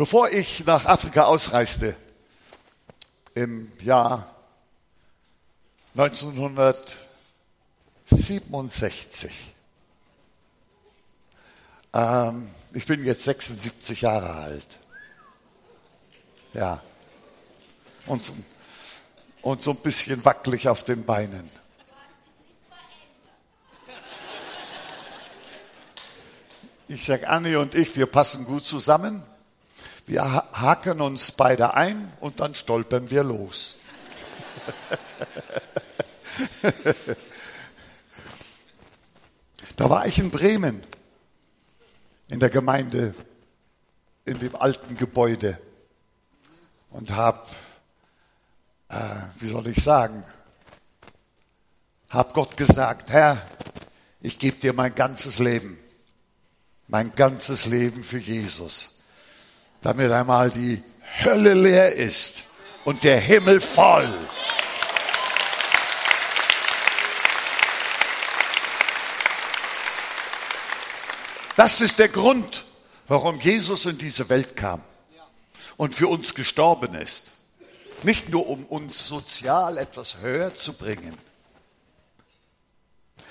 Bevor ich nach Afrika ausreiste, im Jahr 1967, ähm, ich bin jetzt 76 Jahre alt, ja, und so, und so ein bisschen wackelig auf den Beinen. Ich sage, Anni und ich, wir passen gut zusammen. Wir haken uns beide ein und dann stolpern wir los. da war ich in Bremen, in der Gemeinde, in dem alten Gebäude und habe, äh, wie soll ich sagen, habe Gott gesagt, Herr, ich gebe dir mein ganzes Leben, mein ganzes Leben für Jesus damit einmal die Hölle leer ist und der Himmel voll. Das ist der Grund, warum Jesus in diese Welt kam und für uns gestorben ist. Nicht nur, um uns sozial etwas höher zu bringen.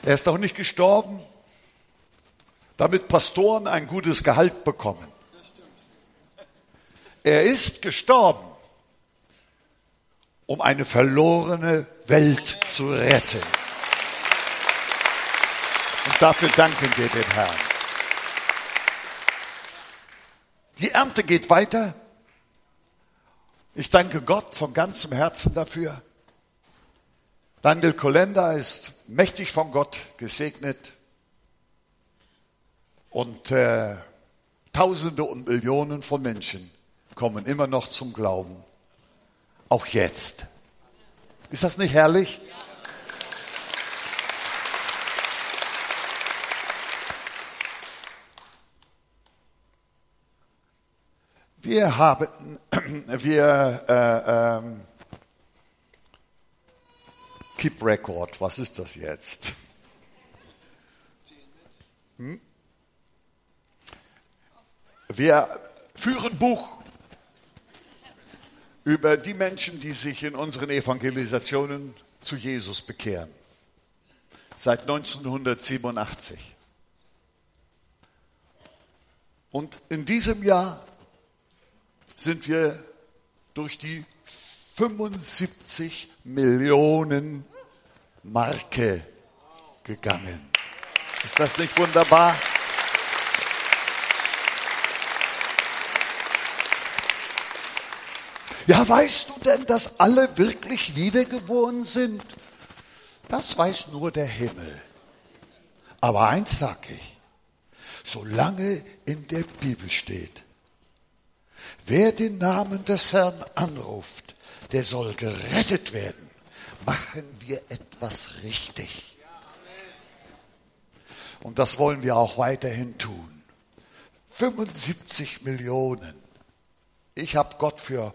Er ist auch nicht gestorben, damit Pastoren ein gutes Gehalt bekommen. Er ist gestorben, um eine verlorene Welt zu retten. Und dafür danken wir dem Herrn. Die Ernte geht weiter. Ich danke Gott von ganzem Herzen dafür. Daniel Kolenda ist mächtig von Gott gesegnet und äh, Tausende und Millionen von Menschen kommen immer noch zum Glauben. Auch jetzt. Ist das nicht herrlich? Wir haben, wir, äh, ähm, Keep Record, was ist das jetzt? Hm? Wir führen Buch über die Menschen, die sich in unseren Evangelisationen zu Jesus bekehren. Seit 1987. Und in diesem Jahr sind wir durch die 75 Millionen Marke gegangen. Ist das nicht wunderbar? Ja, weißt du denn, dass alle wirklich wiedergeboren sind? Das weiß nur der Himmel. Aber eins sag ich, solange in der Bibel steht, wer den Namen des Herrn anruft, der soll gerettet werden, machen wir etwas richtig. Und das wollen wir auch weiterhin tun. 75 Millionen. Ich habe Gott für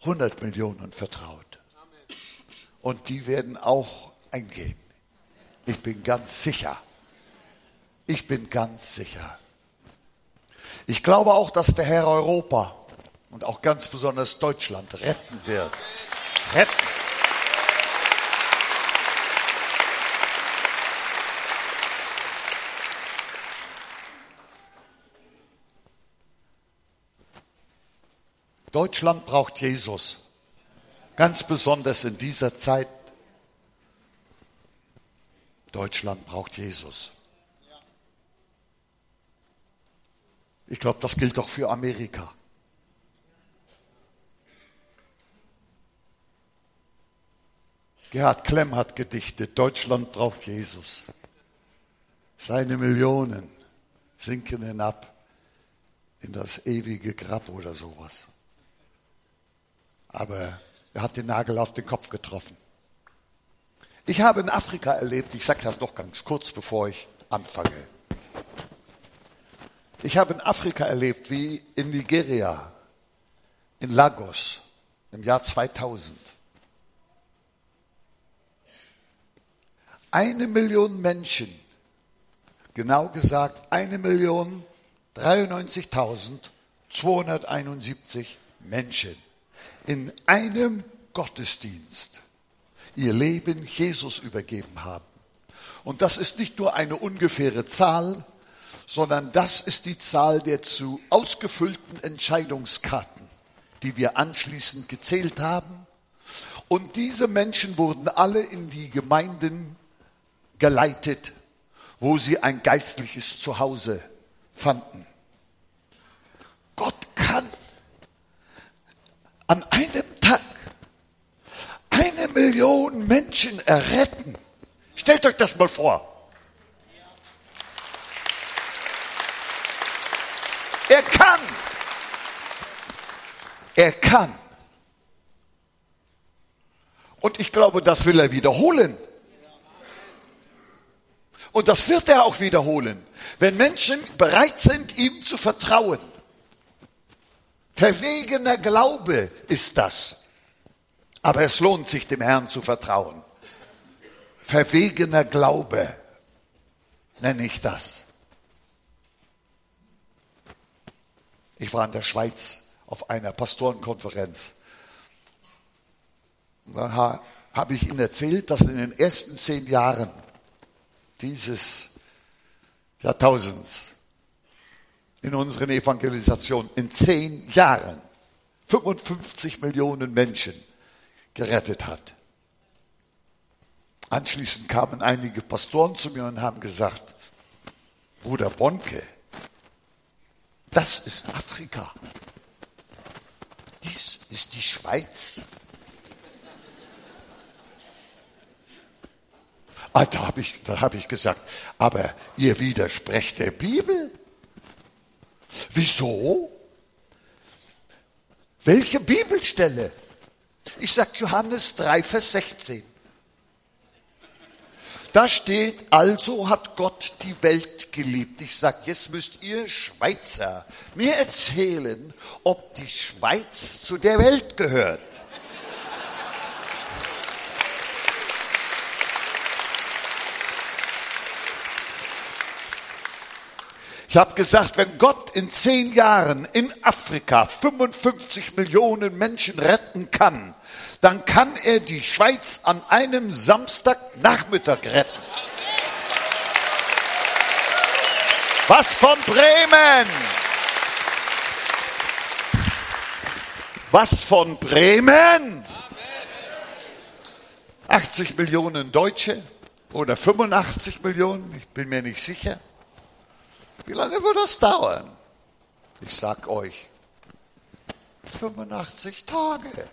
100 Millionen vertraut. Und die werden auch eingehen. Ich bin ganz sicher. Ich bin ganz sicher. Ich glaube auch, dass der Herr Europa und auch ganz besonders Deutschland retten wird. Retten. Deutschland braucht Jesus. Ganz besonders in dieser Zeit. Deutschland braucht Jesus. Ich glaube, das gilt auch für Amerika. Gerhard Klemm hat gedichtet, Deutschland braucht Jesus. Seine Millionen sinken hinab in das ewige Grab oder sowas aber er hat den Nagel auf den Kopf getroffen. Ich habe in Afrika erlebt, ich sage das noch ganz kurz, bevor ich anfange. Ich habe in Afrika erlebt, wie in Nigeria, in Lagos im Jahr 2000. Eine Million Menschen, genau gesagt eine Million 93.000 271 Menschen in einem Gottesdienst ihr Leben Jesus übergeben haben. Und das ist nicht nur eine ungefähre Zahl, sondern das ist die Zahl der zu ausgefüllten Entscheidungskarten, die wir anschließend gezählt haben. Und diese Menschen wurden alle in die Gemeinden geleitet, wo sie ein geistliches Zuhause fanden. Gott kann an einem Tag eine Million Menschen erretten. Stellt euch das mal vor. Er kann. Er kann. Und ich glaube, das will er wiederholen. Und das wird er auch wiederholen, wenn Menschen bereit sind, ihm zu vertrauen. Verwegener Glaube ist das. Aber es lohnt sich, dem Herrn zu vertrauen. Verwegener Glaube nenne ich das. Ich war in der Schweiz auf einer Pastorenkonferenz. Da habe ich Ihnen erzählt, dass in den ersten zehn Jahren dieses Jahrtausends in unseren Evangelisationen in zehn Jahren 55 Millionen Menschen gerettet hat. Anschließend kamen einige Pastoren zu mir und haben gesagt, Bruder Bonke, das ist Afrika. Dies ist die Schweiz. Ah, da habe ich, hab ich gesagt, aber ihr widersprecht der Bibel. Wieso? Welche Bibelstelle? Ich sage Johannes 3, Vers 16. Da steht, also hat Gott die Welt geliebt. Ich sage, jetzt müsst ihr Schweizer mir erzählen, ob die Schweiz zu der Welt gehört. Ich habe gesagt, wenn Gott in zehn Jahren in Afrika 55 Millionen Menschen retten kann, dann kann er die Schweiz an einem Samstagnachmittag retten. Was von Bremen? Was von Bremen? 80 Millionen Deutsche oder 85 Millionen, ich bin mir nicht sicher. Wie lange wird das dauern? Ich sag euch, 85 Tage.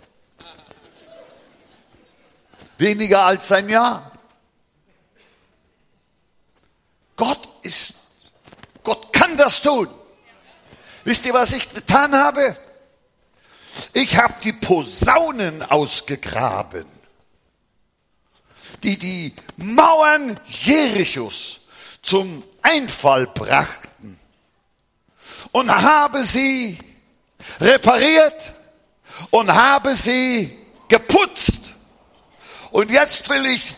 Weniger als ein Jahr. Gott ist, Gott kann das tun. Wisst ihr, was ich getan habe? Ich habe die Posaunen ausgegraben, die die Mauern Jerichos zum Einfall brachten und habe sie repariert und habe sie geputzt. Und jetzt will ich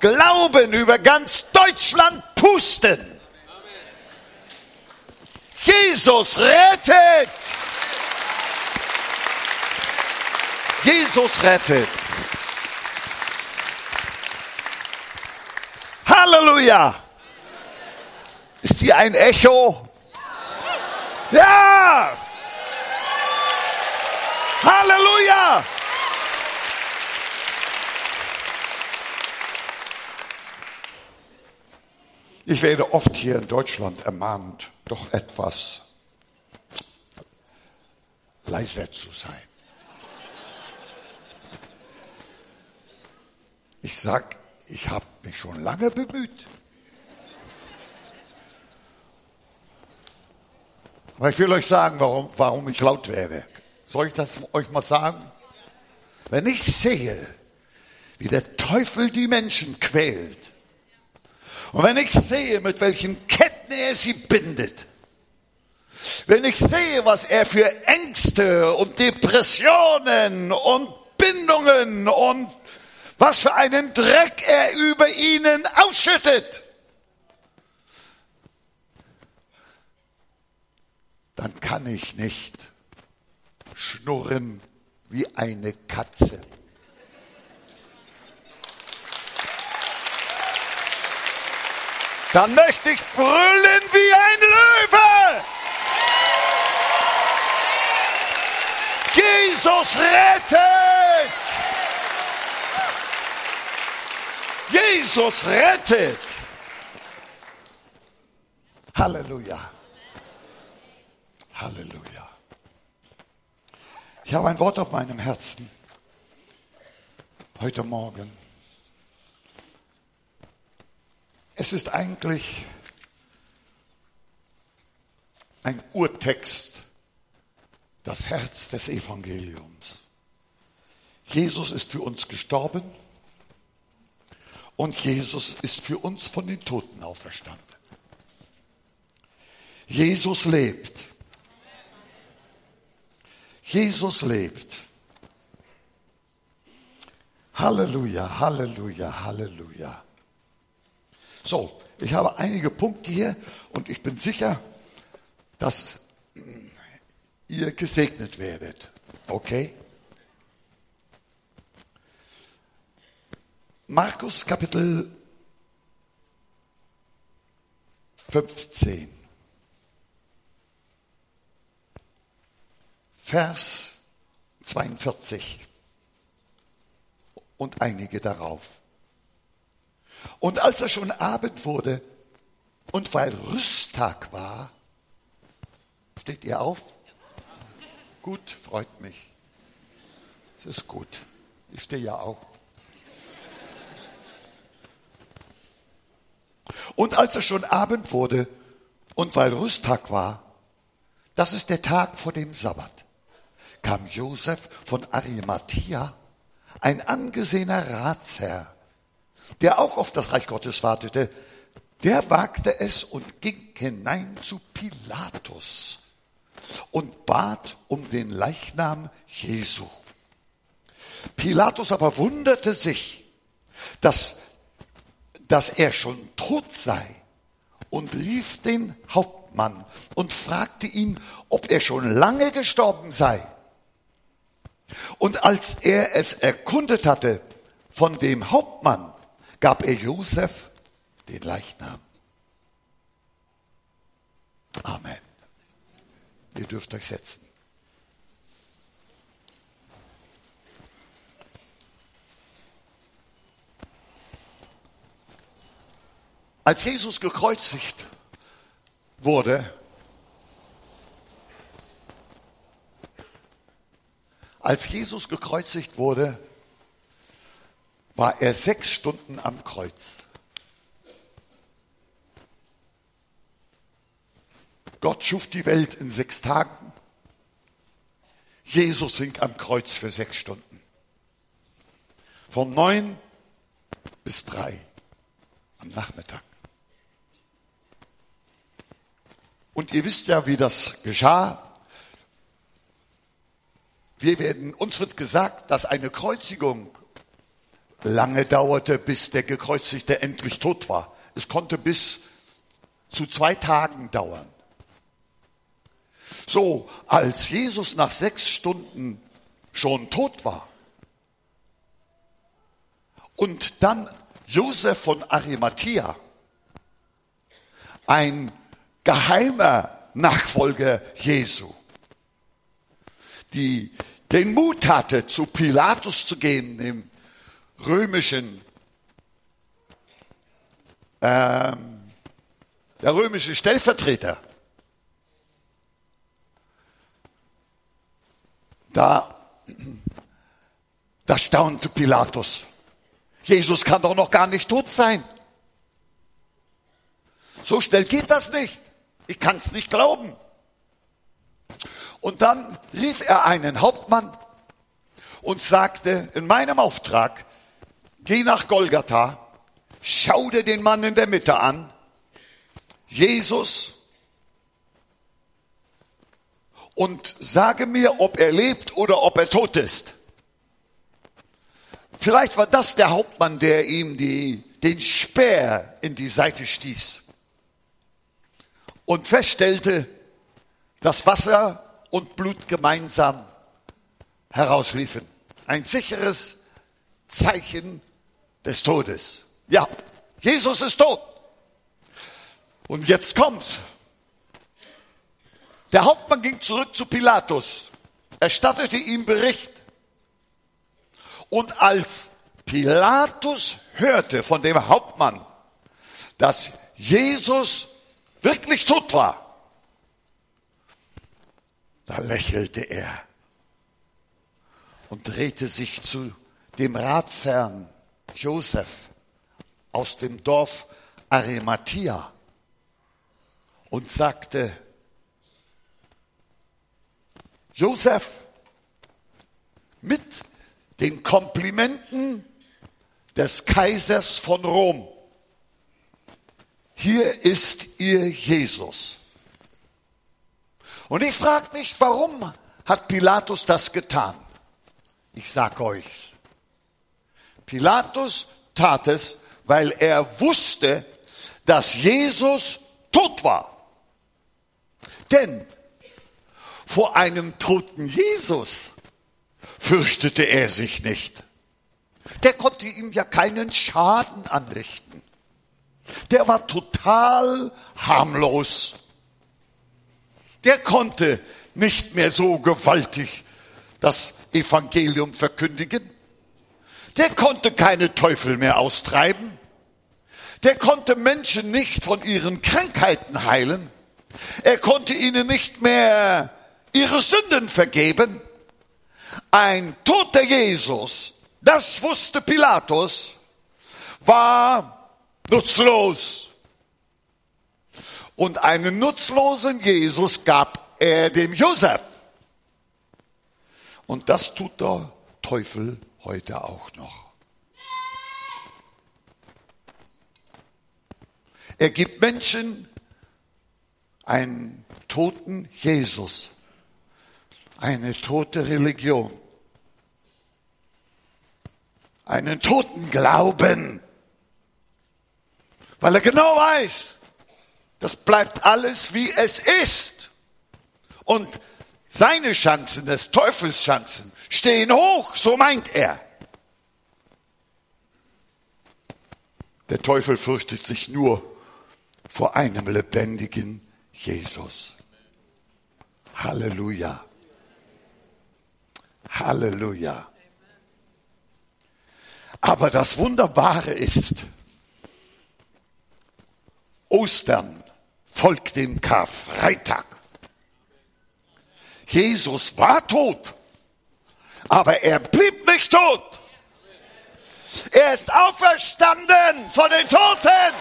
Glauben über ganz Deutschland pusten. Jesus rettet. Jesus rettet. Halleluja. Ist hier ein Echo? Ja! Halleluja! Ich werde oft hier in Deutschland ermahnt, doch etwas leiser zu sein. Ich sag, ich habe mich schon lange bemüht. Aber ich will euch sagen, warum, warum ich laut werde. Soll ich das euch mal sagen? Wenn ich sehe, wie der Teufel die Menschen quält, und wenn ich sehe, mit welchen Ketten er sie bindet, wenn ich sehe, was er für Ängste und Depressionen und Bindungen und was für einen Dreck er über ihnen ausschüttet, dann kann ich nicht schnurren wie eine Katze. Dann möchte ich brüllen wie ein Löwe. Jesus rettet! Jesus rettet! Halleluja. Ich habe ein Wort auf meinem Herzen heute Morgen. Es ist eigentlich ein Urtext das Herz des Evangeliums. Jesus ist für uns gestorben und Jesus ist für uns von den Toten auferstanden. Jesus lebt. Jesus lebt. Halleluja, Halleluja, Halleluja. So, ich habe einige Punkte hier und ich bin sicher, dass ihr gesegnet werdet. Okay? Markus Kapitel 15. Vers 42 und einige darauf. Und als es schon Abend wurde und weil Rüsttag war, steht ihr auf? Gut, freut mich. Es ist gut. Ich stehe ja auch. Und als es schon Abend wurde und weil Rüsttag war, das ist der Tag vor dem Sabbat, kam Josef von Arimathea, ein angesehener Ratsherr, der auch auf das Reich Gottes wartete, der wagte es und ging hinein zu Pilatus und bat um den Leichnam Jesu. Pilatus aber wunderte sich, dass, dass er schon tot sei und rief den Hauptmann und fragte ihn, ob er schon lange gestorben sei. Und als er es erkundet hatte von dem Hauptmann, gab er Josef den Leichnam. Amen. Ihr dürft euch setzen. Als Jesus gekreuzigt wurde, als Jesus gekreuzigt wurde, war er sechs Stunden am Kreuz. Gott schuf die Welt in sechs Tagen. Jesus hing am Kreuz für sechs Stunden. Von neun bis drei am Nachmittag. Und ihr wisst ja, wie das geschah. Wir werden, uns wird gesagt, dass eine Kreuzigung lange dauerte, bis der Gekreuzigte endlich tot war. Es konnte bis zu zwei Tagen dauern. So, als Jesus nach sechs Stunden schon tot war und dann Josef von Arimathea, ein geheimer Nachfolger Jesu, die den Mut hatte, zu Pilatus zu gehen, dem römischen, ähm, der römische Stellvertreter, Da, da staunte Pilatus. Jesus kann doch noch gar nicht tot sein. So schnell geht das nicht. Ich kann es nicht glauben. Und dann rief er einen Hauptmann und sagte, in meinem Auftrag, geh nach Golgatha, schau dir den Mann in der Mitte an, Jesus und sage mir, ob er lebt oder ob er tot ist. Vielleicht war das der Hauptmann, der ihm die, den Speer in die Seite stieß und feststellte, das Wasser und Blut gemeinsam herausliefen. Ein sicheres Zeichen des Todes. Ja, Jesus ist tot. Und jetzt kommt's. Der Hauptmann ging zurück zu Pilatus, erstattete ihm Bericht. Und als Pilatus hörte von dem Hauptmann, dass Jesus wirklich tot war, da lächelte er und drehte sich zu dem Ratsherrn Josef aus dem Dorf Arimathea und sagte, Josef, mit den Komplimenten des Kaisers von Rom, hier ist ihr Jesus. Und ich frage mich, warum hat Pilatus das getan? Ich sag euch's. Pilatus tat es, weil er wusste, dass Jesus tot war. Denn vor einem toten Jesus fürchtete er sich nicht. Der konnte ihm ja keinen Schaden anrichten. Der war total harmlos. Der konnte nicht mehr so gewaltig das Evangelium verkündigen. Der konnte keine Teufel mehr austreiben. Der konnte Menschen nicht von ihren Krankheiten heilen. Er konnte ihnen nicht mehr ihre Sünden vergeben. Ein toter Jesus, das wusste Pilatus, war nutzlos. Und einen nutzlosen Jesus gab er dem Josef. Und das tut der Teufel heute auch noch. Er gibt Menschen einen toten Jesus, eine tote Religion, einen toten Glauben, weil er genau weiß, das bleibt alles wie es ist. Und seine Chancen, des Teufels Chancen, stehen hoch, so meint er. Der Teufel fürchtet sich nur vor einem lebendigen Jesus. Halleluja. Halleluja. Aber das Wunderbare ist, Ostern folgt dem Karfreitag. Jesus war tot, aber er blieb nicht tot. Er ist auferstanden von den Toten.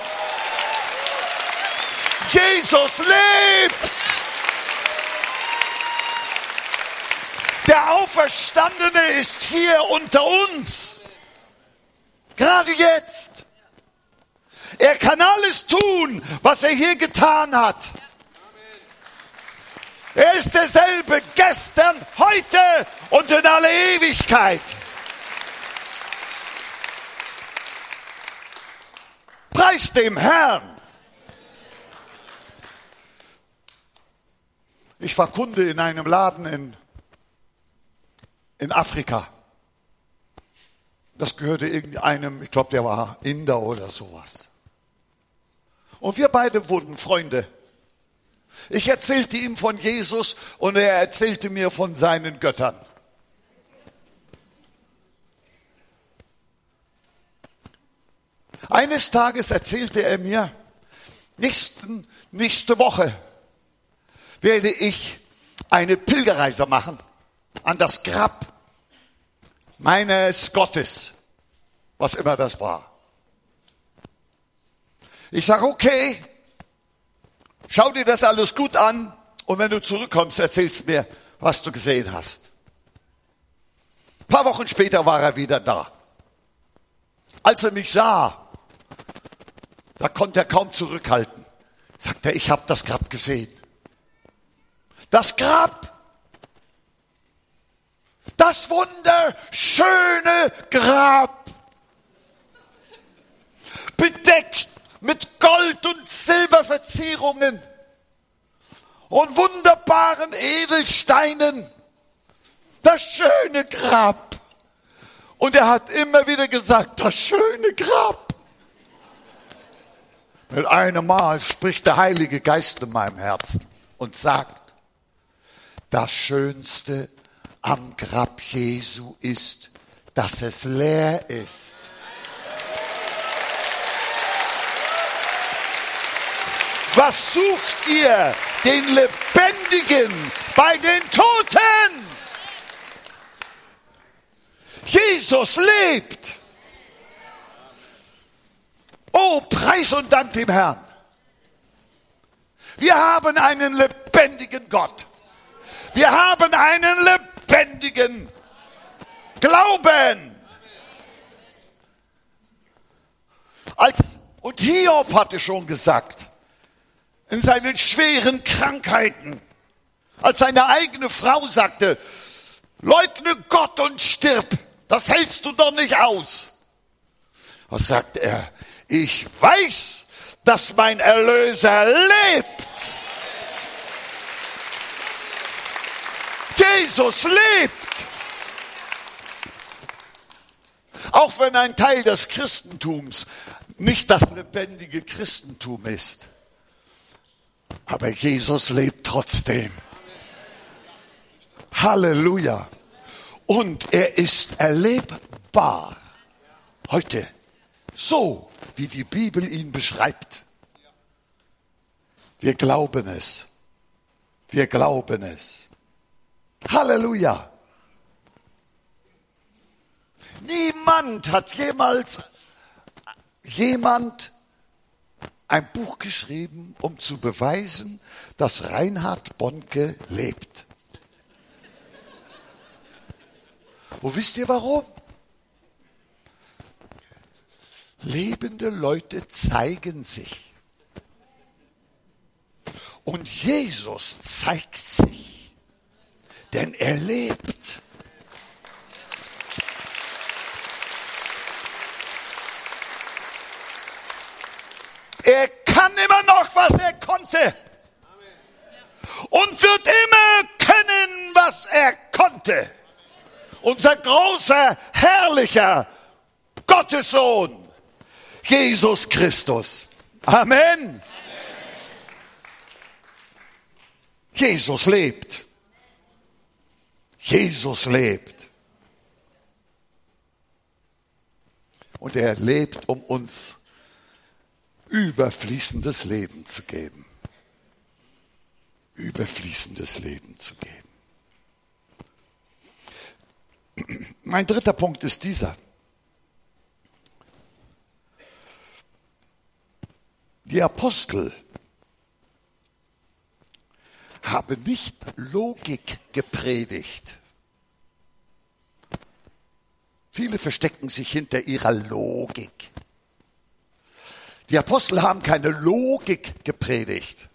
Jesus lebt. Der Auferstandene ist hier unter uns. Gerade jetzt. Er kann alles tun, was er hier getan hat. Er ist derselbe gestern, heute und in alle Ewigkeit. Preis dem Herrn. Ich war Kunde in einem Laden in, in Afrika. Das gehörte irgendeinem, ich glaube, der war Inder oder sowas. Und wir beide wurden Freunde. Ich erzählte ihm von Jesus und er erzählte mir von seinen Göttern. Eines Tages erzählte er mir, nächsten, nächste Woche werde ich eine Pilgerreise machen an das Grab meines Gottes, was immer das war. Ich sage, okay, schau dir das alles gut an und wenn du zurückkommst, erzählst mir, was du gesehen hast. Ein paar Wochen später war er wieder da. Als er mich sah, da konnte er kaum zurückhalten. Sagt er, ich habe das Grab gesehen. Das Grab. Das wunderschöne Grab. Bedeckt mit Gold- und Silberverzierungen. und wunderbaren Edelsteinen. Das schöne Grab. Und er hat immer wieder gesagt, das schöne Grab. Mit einem Mal spricht der Heilige Geist in meinem Herzen und sagt, das Schönste am Grab Jesu ist, dass es leer ist. Was sucht ihr? Den Lebendigen bei den Toten. Jesus lebt. Oh, Preis und Dank dem Herrn. Wir haben einen lebendigen Gott. Wir haben einen lebendigen Glauben. Als, und Hiob hatte schon gesagt, in seinen schweren Krankheiten, als seine eigene Frau sagte, leugne Gott und stirb, das hältst du doch nicht aus. Was sagt er? Ich weiß, dass mein Erlöser lebt. Jesus lebt. Auch wenn ein Teil des Christentums nicht das lebendige Christentum ist. Aber Jesus lebt trotzdem. Halleluja. Und er ist erlebbar. Heute. So, wie die Bibel ihn beschreibt. Wir glauben es. Wir glauben es. Halleluja. Niemand hat jemals jemand ein Buch geschrieben, um zu beweisen, dass Reinhard Bonke lebt. Wo wisst ihr warum? Lebende Leute zeigen sich. Und Jesus zeigt sich, denn er lebt. Er kann immer noch, was er konnte. Und wird immer können, was er konnte. Unser großer, herrlicher Gottessohn, Jesus Christus. Amen. Jesus lebt. Jesus lebt. Und er lebt, um uns überfließendes Leben zu geben. Überfließendes Leben zu geben. Mein dritter Punkt ist dieser. Die Apostel haben nicht Logik gepredigt. Viele verstecken sich hinter ihrer Logik. Die Apostel haben keine Logik gepredigt,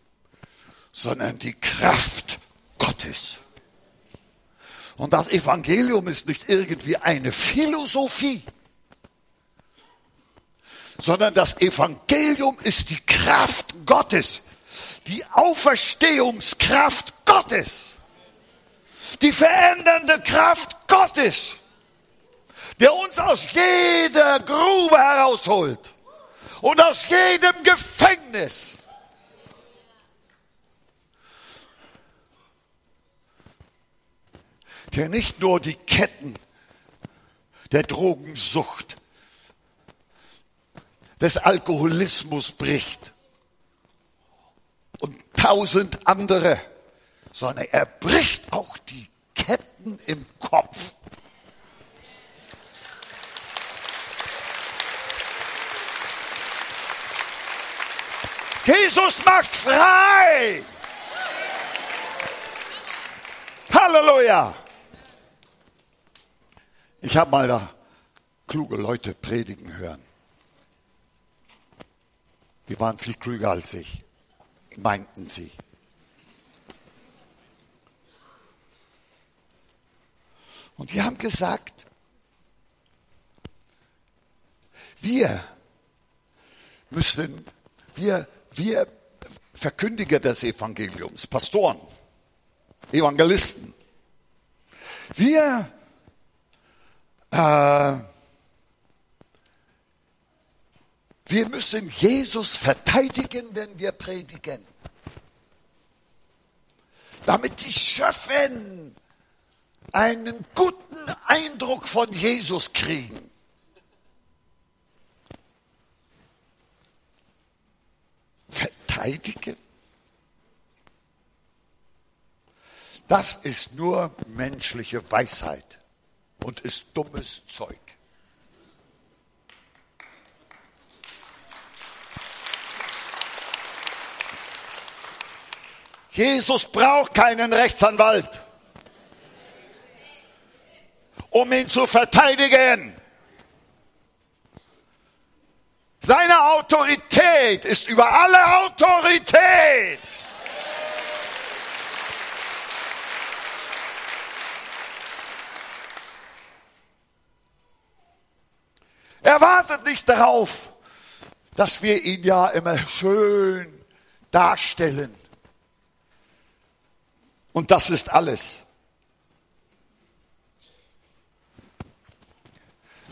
sondern die Kraft Gottes. Und das Evangelium ist nicht irgendwie eine Philosophie, sondern das Evangelium ist die Kraft Gottes, die Auferstehungskraft Gottes, die verändernde Kraft Gottes, der uns aus jeder Grube herausholt und aus jedem Gefängnis. Der nicht nur die Ketten der Drogensucht, des Alkoholismus bricht und tausend andere, sondern er bricht auch die Ketten im Kopf. Jesus macht frei. Halleluja. Ich habe mal da kluge Leute predigen hören. Die waren viel klüger als ich, meinten sie. Und die haben gesagt, wir müssen, wir wir Verkündiger des Evangeliums, Pastoren, Evangelisten. Wir äh, wir müssen Jesus verteidigen, wenn wir predigen. Damit die Schöffen einen guten Eindruck von Jesus kriegen. Verteidigen? Das ist nur menschliche Weisheit und ist dummes Zeug. Jesus braucht keinen Rechtsanwalt, um ihn zu verteidigen. Seine Autorität ist über alle Autorität. Er wartet nicht darauf, dass wir ihn ja immer schön darstellen. Und das ist alles.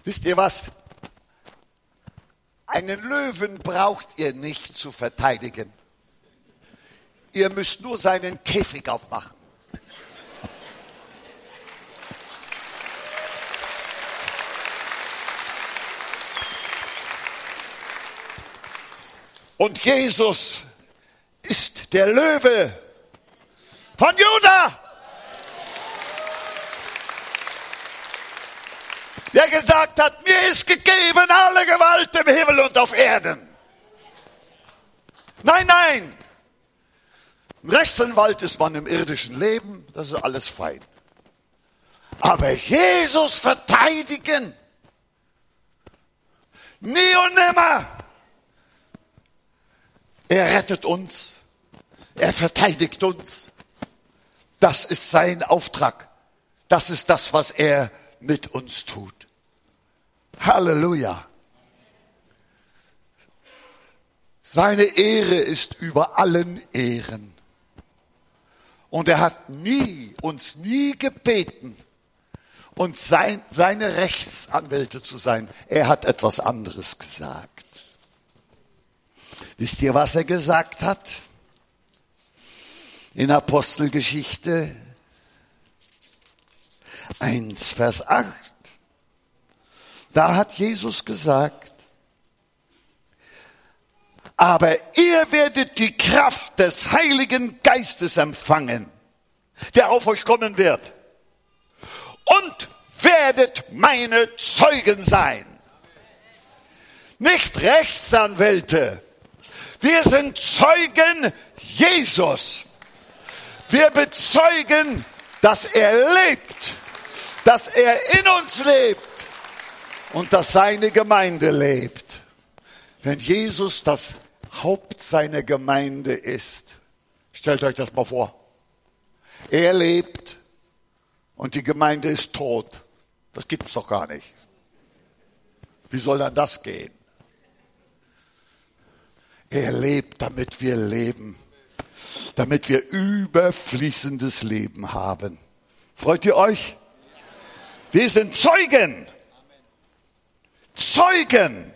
Wisst ihr was? Einen Löwen braucht ihr nicht zu verteidigen. Ihr müsst nur seinen Käfig aufmachen. Und Jesus ist der Löwe von Judah. Der gesagt hat, mir ist gegeben alle Gewalt im Himmel und auf Erden. Nein, nein. Im Rechtsanwalt ist man im irdischen Leben, das ist alles fein. Aber Jesus verteidigen, nie und nimmer. Er rettet uns. Er verteidigt uns. Das ist sein Auftrag. Das ist das, was er mit uns tut. Halleluja. Seine Ehre ist über allen Ehren. Und er hat nie, uns nie gebeten, uns sein, seine Rechtsanwälte zu sein. Er hat etwas anderes gesagt. Wisst ihr, was er gesagt hat? In Apostelgeschichte 1, Vers 8. Da hat Jesus gesagt, aber ihr werdet die Kraft des Heiligen Geistes empfangen, der auf euch kommen wird. Und werdet meine Zeugen sein. Nicht Rechtsanwälte, wir sind Zeugen Jesus. Wir bezeugen, dass er lebt, dass er in uns lebt und dass seine Gemeinde lebt. Wenn Jesus das Haupt seiner Gemeinde ist, stellt euch das mal vor. Er lebt und die Gemeinde ist tot. Das gibt's doch gar nicht. Wie soll dann das gehen? Er lebt, damit wir leben, damit wir überfließendes Leben haben. Freut ihr euch? Wir sind Zeugen. Zeugen.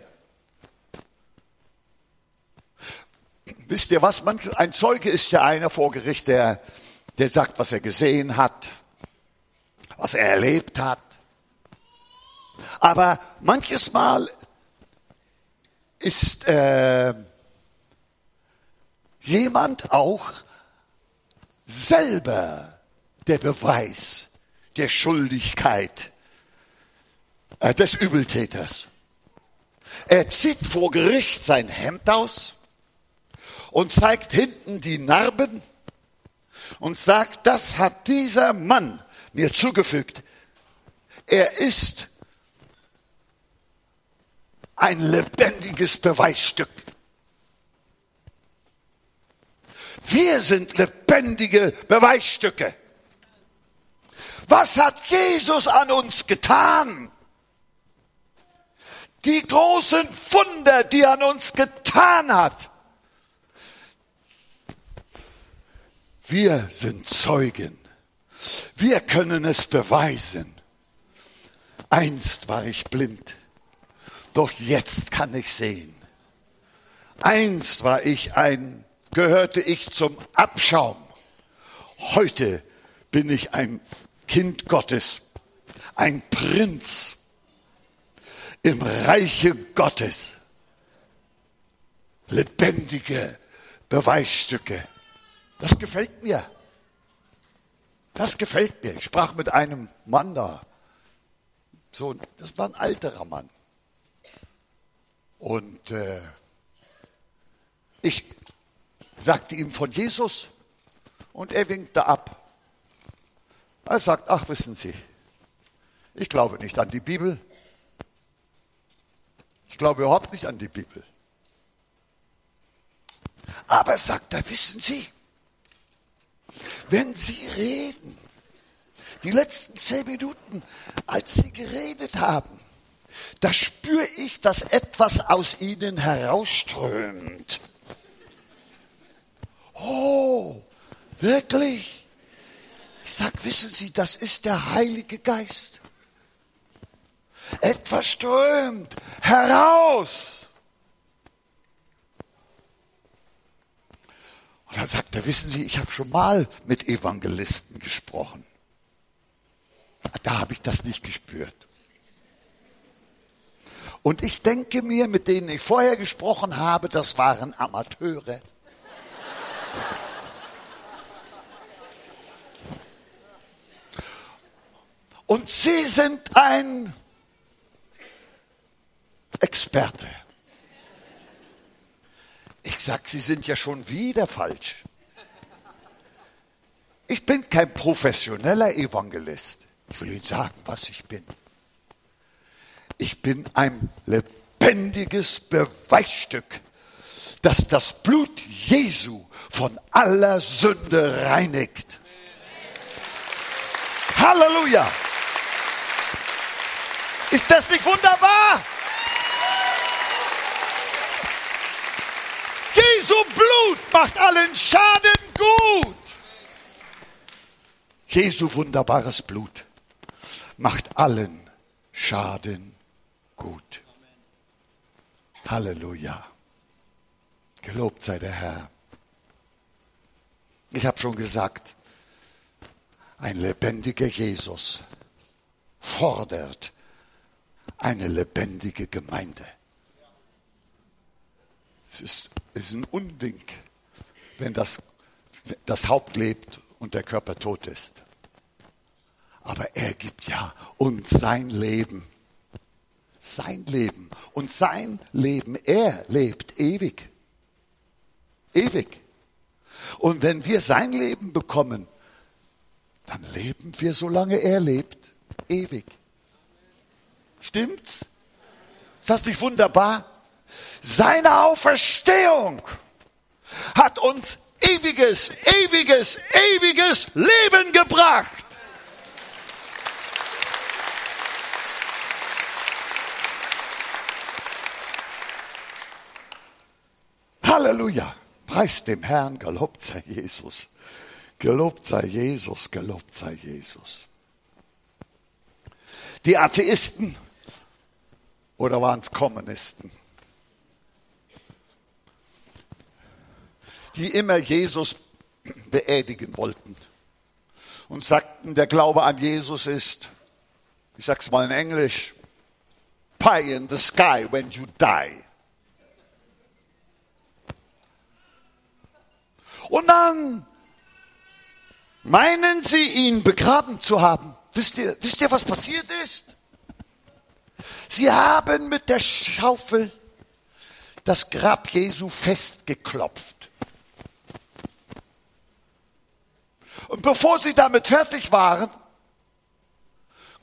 Wisst ihr was? Ein Zeuge ist ja einer vor Gericht, der, der sagt, was er gesehen hat, was er erlebt hat. Aber manches Mal ist äh, jemand auch selber der Beweis der Schuldigkeit äh, des Übeltäters. Er zieht vor Gericht sein Hemd aus und zeigt hinten die Narben und sagt, das hat dieser Mann mir zugefügt. Er ist ein lebendiges Beweisstück. Wir sind lebendige Beweisstücke. Was hat Jesus an uns getan? Die großen Wunder, die er an uns getan hat. Wir sind Zeugen. Wir können es beweisen. Einst war ich blind, doch jetzt kann ich sehen. Einst war ich ein, gehörte ich zum Abschaum. Heute bin ich ein Kind Gottes, ein Prinz im Reiche Gottes. Lebendige Beweisstücke. Das gefällt mir. Das gefällt mir. Ich sprach mit einem Mann da. So, das war ein alterer Mann. Und äh, ich sagte ihm von Jesus und er winkte ab. Er sagt, ach wissen Sie, ich glaube nicht an die Bibel. Ich glaube überhaupt nicht an die Bibel. Aber sagt er, wissen Sie, wenn Sie reden, die letzten zehn Minuten, als Sie geredet haben, da spüre ich, dass etwas aus Ihnen herausströmt. Oh, wirklich? Ich sag, wissen Sie, das ist der Heilige Geist. Etwas strömt heraus. Und dann sagt er, wissen Sie, ich habe schon mal mit Evangelisten gesprochen. Da habe ich das nicht gespürt. Und ich denke mir, mit denen ich vorher gesprochen habe, das waren Amateure. Und Sie sind ein Experte. Ich sag, Sie sind ja schon wieder falsch. Ich bin kein professioneller Evangelist. Ich will Ihnen sagen, was ich bin. Ich bin ein lebendiges Beweisstück, dass das Blut Jesu von aller Sünde reinigt. Halleluja! Ist das nicht wunderbar? Jesu Blut macht allen Schaden gut. Jesu wunderbares Blut macht allen Schaden gut. Halleluja. Gelobt sei der Herr. Ich habe schon gesagt, ein lebendiger Jesus fordert eine lebendige Gemeinde. Es ist, es ist ein Unding, wenn das, das Haupt lebt und der Körper tot ist. Aber er gibt ja uns sein Leben. Sein Leben. Und sein Leben, er lebt ewig. Ewig. Und wenn wir sein Leben bekommen, dann leben wir, solange er lebt, ewig. Stimmt's? Ist das nicht wunderbar? Seine Auferstehung hat uns ewiges, ewiges, ewiges Leben gebracht. Halleluja. Preis dem Herrn, gelobt sei Jesus. Gelobt sei Jesus, gelobt sei Jesus. Die Atheisten oder waren es Kommunisten? Die immer Jesus beerdigen wollten und sagten, der Glaube an Jesus ist, ich sag's mal in Englisch, pie in the sky when you die. Und dann meinen sie, ihn begraben zu haben. Wisst ihr, wisst ihr, was passiert ist? Sie haben mit der Schaufel das Grab Jesu festgeklopft. Und bevor sie damit fertig waren,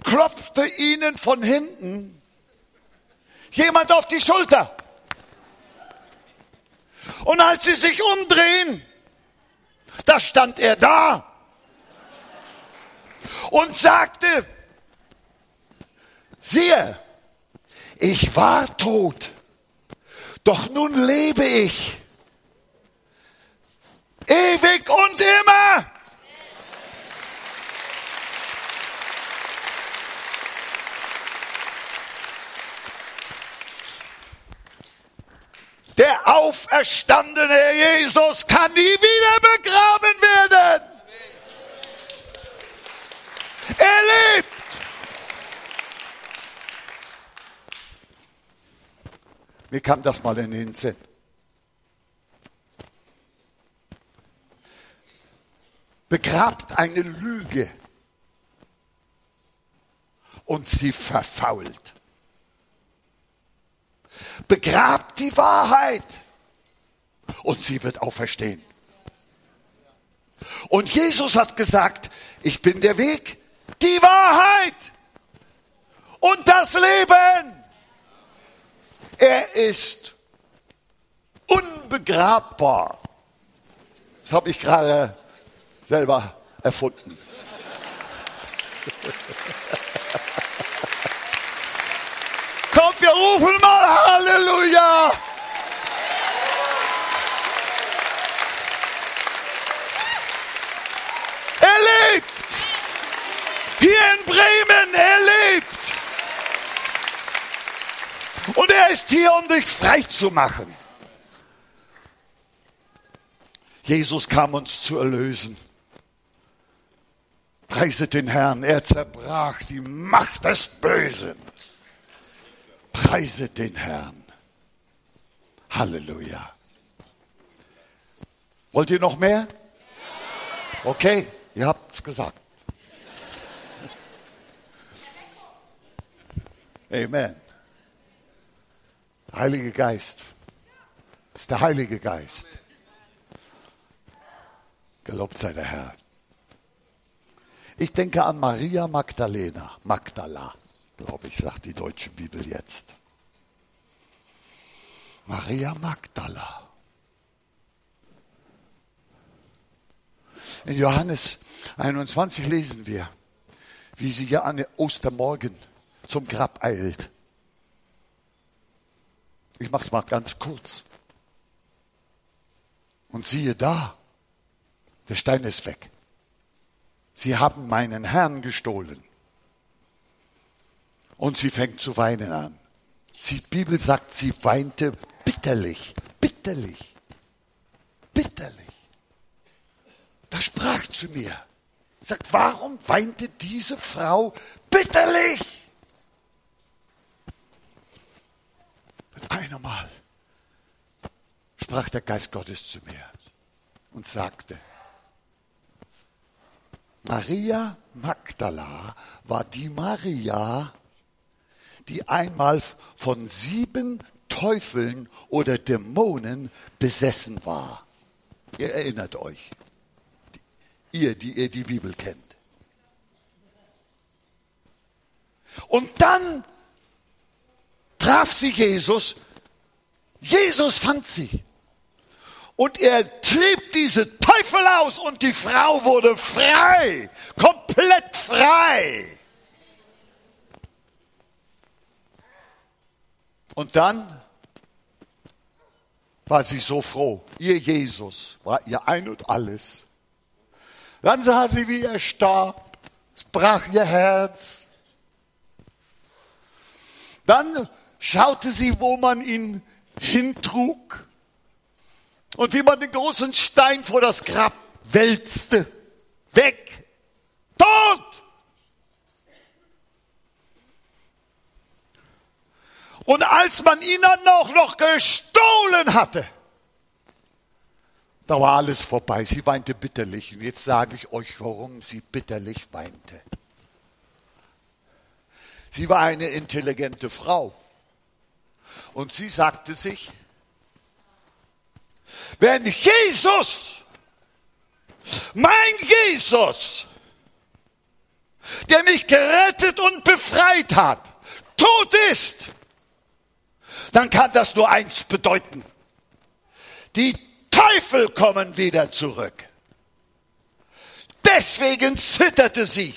klopfte ihnen von hinten jemand auf die Schulter. Und als sie sich umdrehen, da stand er da und sagte, siehe, ich war tot, doch nun lebe ich. ewig und immer. Der auferstandene Jesus kann nie wieder begraben werden. Er lebt. Mir kam das mal in den Sinn. Begrabt eine Lüge und sie verfault. Begrabt die Wahrheit und sie wird auferstehen. Und Jesus hat gesagt, ich bin der Weg, die Wahrheit und das Leben. Er ist unbegrabbar. Das habe ich gerade selber erfunden. Kommt, wir rufen mal Halleluja! Er lebt! Hier in Bremen, er lebt! Und er ist hier, um dich frei zu machen. Jesus kam uns zu erlösen. Preiset den Herrn, er zerbrach die Macht des Bösen. Preiset den Herrn. Halleluja. Wollt ihr noch mehr? Okay, ihr habt es gesagt. Amen. Heilige Geist. Das ist der Heilige Geist. Gelobt sei der Herr. Ich denke an Maria Magdalena, Magdala, glaube ich, sagt die deutsche Bibel jetzt. Maria Magdala. In Johannes 21 lesen wir, wie sie ja an Ostermorgen zum Grab eilt. Ich mache es mal ganz kurz. Und siehe da, der Stein ist weg. Sie haben meinen Herrn gestohlen. Und sie fängt zu weinen an. Die Bibel sagt, sie weinte bitterlich, bitterlich, bitterlich. Da sprach zu mir, sagt, warum weinte diese Frau bitterlich? Mit einem Mal sprach der Geist Gottes zu mir und sagte, Maria Magdala war die Maria, die einmal von sieben Teufeln oder Dämonen besessen war. Ihr erinnert euch. Ihr, die ihr die Bibel kennt. Und dann traf sie Jesus. Jesus fand sie. Und er trieb diese Teufel aus und die Frau wurde frei, komplett frei. Und dann war sie so froh. Ihr Jesus war ihr ein und alles. Dann sah sie, wie er starb. Es brach ihr Herz. Dann schaute sie, wo man ihn hintrug und wie man den großen Stein vor das Grab wälzte. Weg! Tot! Und als man ihn dann auch noch gestohlen hatte, da war alles vorbei. Sie weinte bitterlich. Und jetzt sage ich euch, warum sie bitterlich weinte. Sie war eine intelligente Frau. Und sie sagte sich, wenn Jesus, mein Jesus, der mich gerettet und befreit hat, tot ist, dann kann das nur eins bedeuten. Die Teufel kommen wieder zurück. Deswegen zitterte sie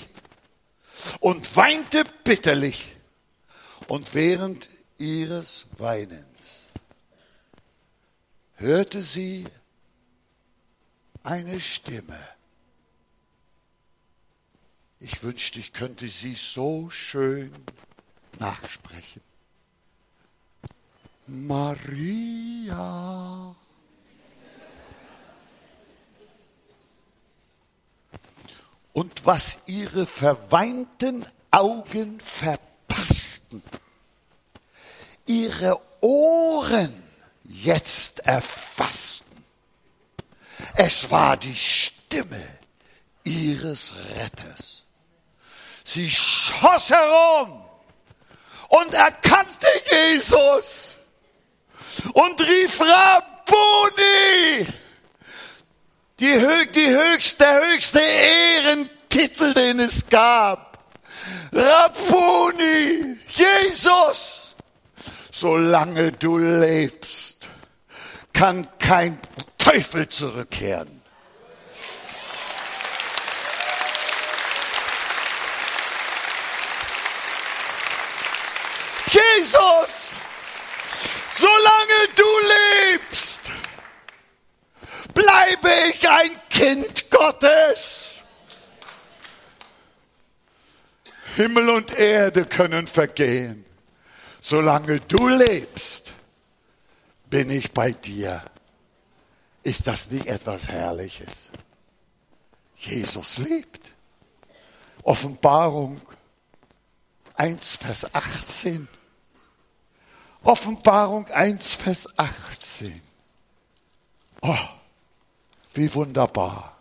und weinte bitterlich. Und während ihres Weinens hörte sie eine Stimme. Ich wünschte, ich könnte sie so schön nachsprechen. Maria. Und was ihre verweinten Augen verpassten, ihre Ohren jetzt erfassten. Es war die Stimme ihres Retters. Sie schoss herum und erkannte Jesus und rief Rabboni. Die, die höchste, der höchste Ehrentitel, den es gab. Rabboni, Jesus. Solange du lebst, kann kein Teufel zurückkehren. Jesus, solange du lebst, bleibe ich ein Kind Gottes. Himmel und Erde können vergehen. Solange du lebst, bin ich bei dir. Ist das nicht etwas Herrliches? Jesus lebt. Offenbarung 1, Vers 18. Offenbarung 1, Vers 18. Oh, wie wunderbar.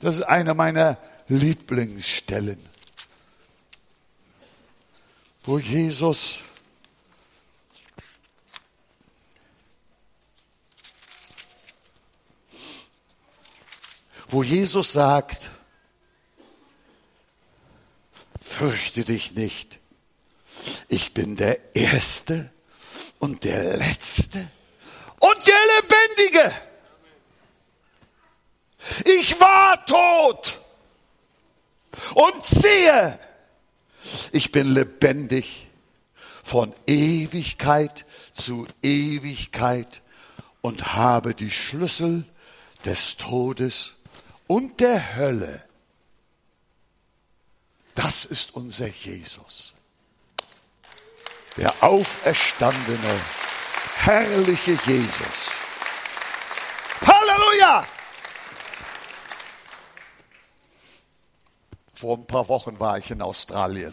Das ist eine meiner Lieblingsstellen, wo Jesus wo Jesus sagt, fürchte dich nicht, ich bin der Erste und der Letzte und der Lebendige. Ich war tot und sehe, ich bin lebendig von Ewigkeit zu Ewigkeit und habe die Schlüssel des Todes und der Hölle. Das ist unser Jesus der auferstandene, herrliche Jesus. Halleluja! Vor ein paar Wochen war ich in Australien.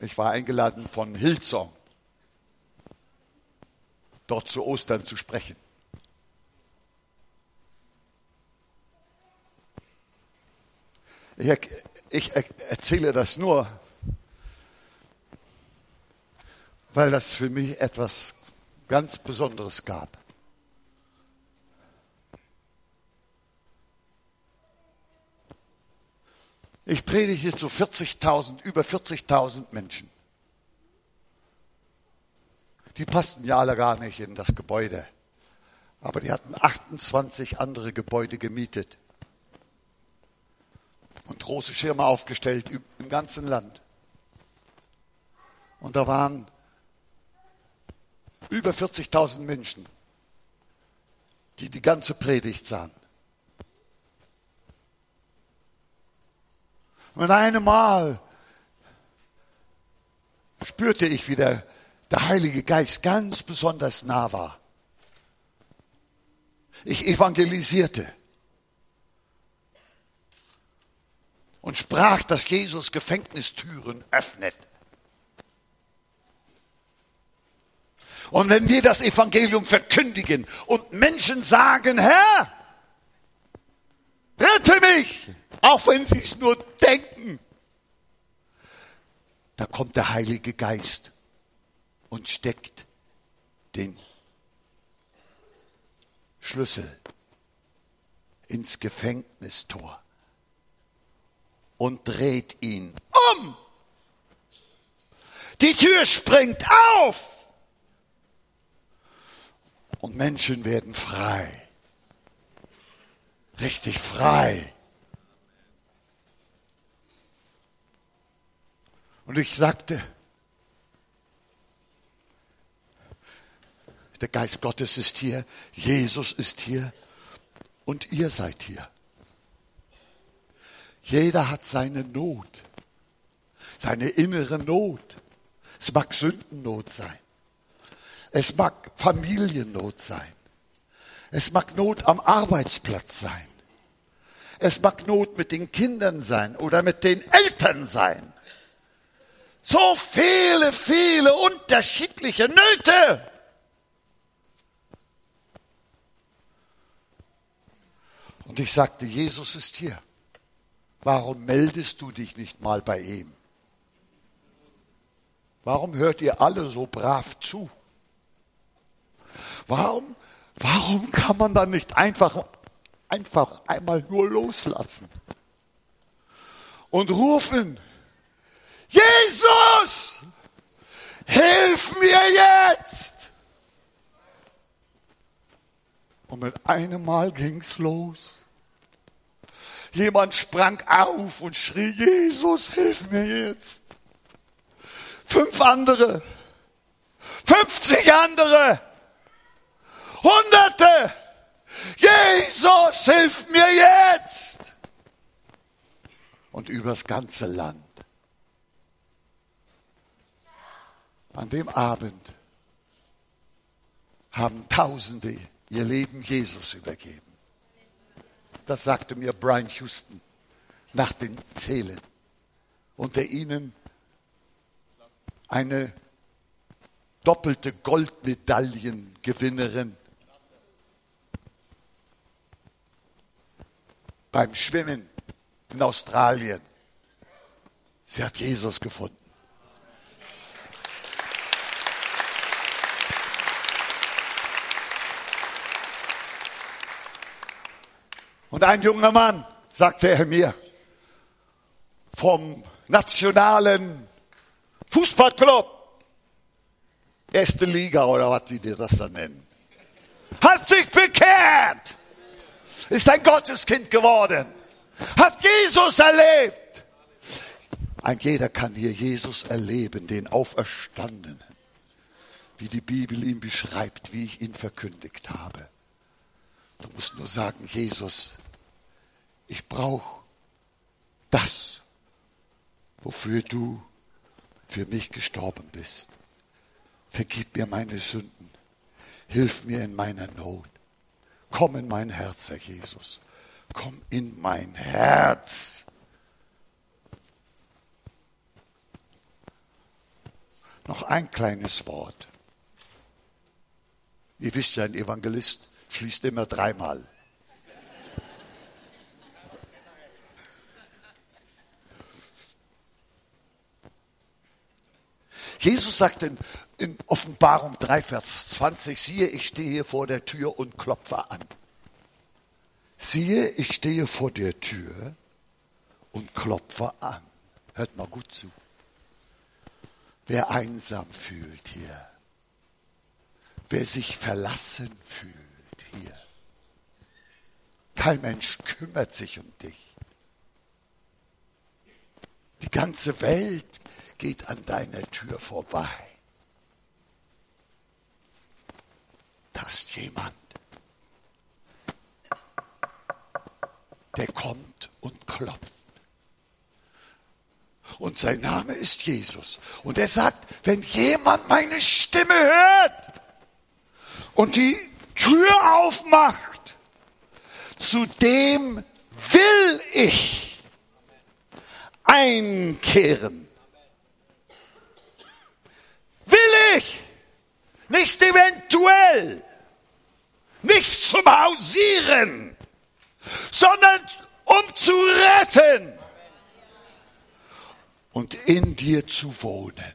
Ich war eingeladen von Hillsong, dort zu Ostern zu sprechen. Ich, ich erzähle das nur, weil das für mich etwas ganz Besonderes gab. Ich predige zu 40.000, über 40.000 Menschen. Die passten ja alle gar nicht in das Gebäude. Aber die hatten 28 andere Gebäude gemietet und große Schirme aufgestellt im ganzen Land. Und da waren über 40.000 Menschen, die die ganze Predigt sahen. Und einem Mal spürte ich, wie der, der Heilige Geist ganz besonders nah war. Ich evangelisierte. Und sprach, dass Jesus Gefängnistüren öffnet. Und wenn wir das Evangelium verkündigen und Menschen sagen, Herr, rette mich, auch wenn sie es nur denken, da kommt der Heilige Geist und steckt den Schlüssel ins Gefängnistor und dreht ihn um. Die Tür springt auf und Menschen werden frei. Richtig frei. Und ich sagte, Der Geist Gottes ist hier, Jesus ist hier und ihr seid hier. Jeder hat seine Not, seine innere Not. Es mag Sündennot sein. Es mag Familiennot sein. Es mag Not am Arbeitsplatz sein. Es mag Not mit den Kindern sein oder mit den Eltern sein. So viele, viele unterschiedliche Nöte. Und ich sagte, Jesus ist hier. Warum meldest du dich nicht mal bei ihm? Warum hört ihr alle so brav zu? Warum, warum kann man dann nicht einfach, einfach einmal nur loslassen und rufen, Jesus, hilf mir jetzt! Und mit einem Mal ging's los. Jemand sprang auf und schrie, Jesus, hilf mir jetzt. Fünf andere, 50 andere, Hunderte. Jesus, hilf mir jetzt. Und übers ganze Land. An dem Abend haben Tausende ihr Leben Jesus übergeben. Das sagte mir Brian Houston nach den Zählen. Unter ihnen eine doppelte Goldmedaillengewinnerin beim Schwimmen in Australien. Sie hat Jesus gefunden. Und ein junger Mann, sagte er mir, vom nationalen Fußballclub, erste Liga oder was sie dir das dann nennen, hat sich bekehrt, ist ein Gotteskind geworden, hat Jesus erlebt. Ein jeder kann hier Jesus erleben, den Auferstandenen, wie die Bibel ihn beschreibt, wie ich ihn verkündigt habe. Du musst nur sagen, Jesus, ich brauche das, wofür du für mich gestorben bist. Vergib mir meine Sünden. Hilf mir in meiner Not. Komm in mein Herz, Herr Jesus. Komm in mein Herz. Noch ein kleines Wort. Ihr wisst ja, ein Evangelist schließt immer dreimal. Jesus sagt in, in Offenbarung 3, Vers 20, siehe, ich stehe vor der Tür und klopfe an. Siehe, ich stehe vor der Tür und klopfe an. Hört mal gut zu. Wer einsam fühlt hier, wer sich verlassen fühlt hier, kein Mensch kümmert sich um dich. Die ganze Welt geht an deiner Tür vorbei. Da ist jemand, der kommt und klopft. Und sein Name ist Jesus. Und er sagt, wenn jemand meine Stimme hört und die Tür aufmacht, zu dem will ich einkehren Will ich. Nicht eventuell. Nicht zum Hausieren, sondern um zu retten und in dir zu wohnen.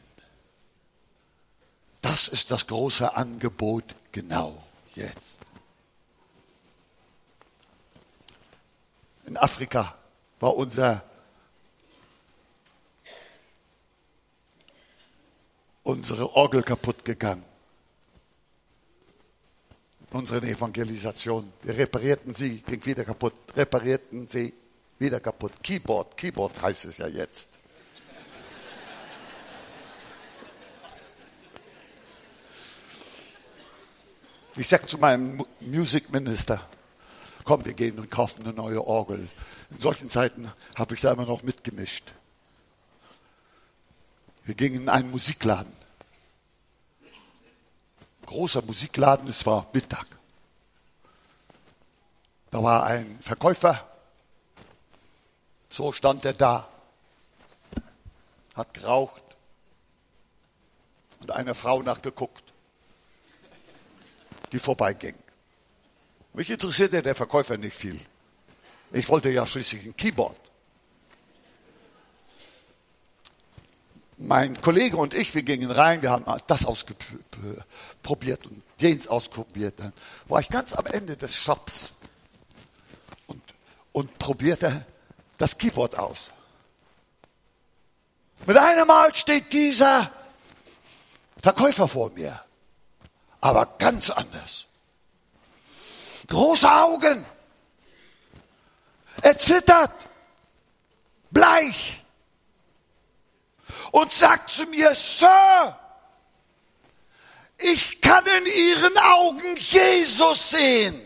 Das ist das große Angebot genau jetzt. In Afrika war unser unsere Orgel kaputt gegangen. Unsere Evangelisation. Wir reparierten sie, ging wieder kaputt, reparierten sie, wieder kaputt. Keyboard, Keyboard heißt es ja jetzt. Ich sag zu meinem Music Minister, komm, wir gehen und kaufen eine neue Orgel. In solchen Zeiten habe ich da immer noch mitgemischt. Wir gingen in einen Musikladen. Großer Musikladen, es war Mittag. Da war ein Verkäufer, so stand er da, hat geraucht und eine Frau nachgeguckt, die vorbeiging. Mich interessierte der Verkäufer nicht viel. Ich wollte ja schließlich ein Keyboard. Mein Kollege und ich, wir gingen rein, wir haben das ausprobiert und jenes ausprobiert. Dann war ich ganz am Ende des Shops und, und probierte das Keyboard aus. Mit einem Mal steht dieser Verkäufer vor mir, aber ganz anders. Große Augen. Er zittert, bleich und sagt zu mir, Sir, ich kann in Ihren Augen Jesus sehen.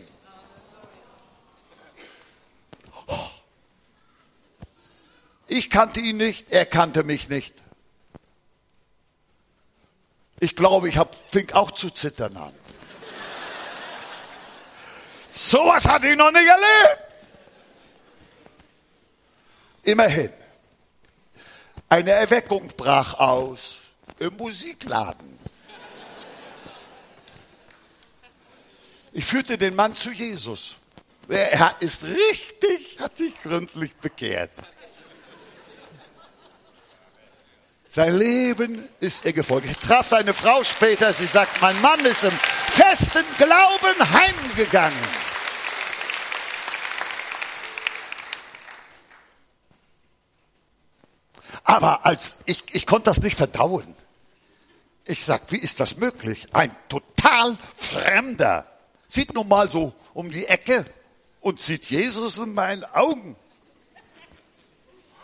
Ich kannte ihn nicht, er kannte mich nicht. Ich glaube, ich hab, fing auch zu zittern an. Sowas hatte ich noch nicht erlebt. Immerhin. Eine Erweckung brach aus im Musikladen. Ich führte den Mann zu Jesus. Er ist richtig, hat sich gründlich bekehrt. Sein Leben ist ihr gefolgt. Ich traf seine Frau später. Sie sagt, mein Mann ist im festen Glauben heimgegangen. Aber als ich, ich konnte das nicht verdauen. Ich sag, wie ist das möglich? Ein total Fremder sieht nun mal so um die Ecke und sieht Jesus in meinen Augen.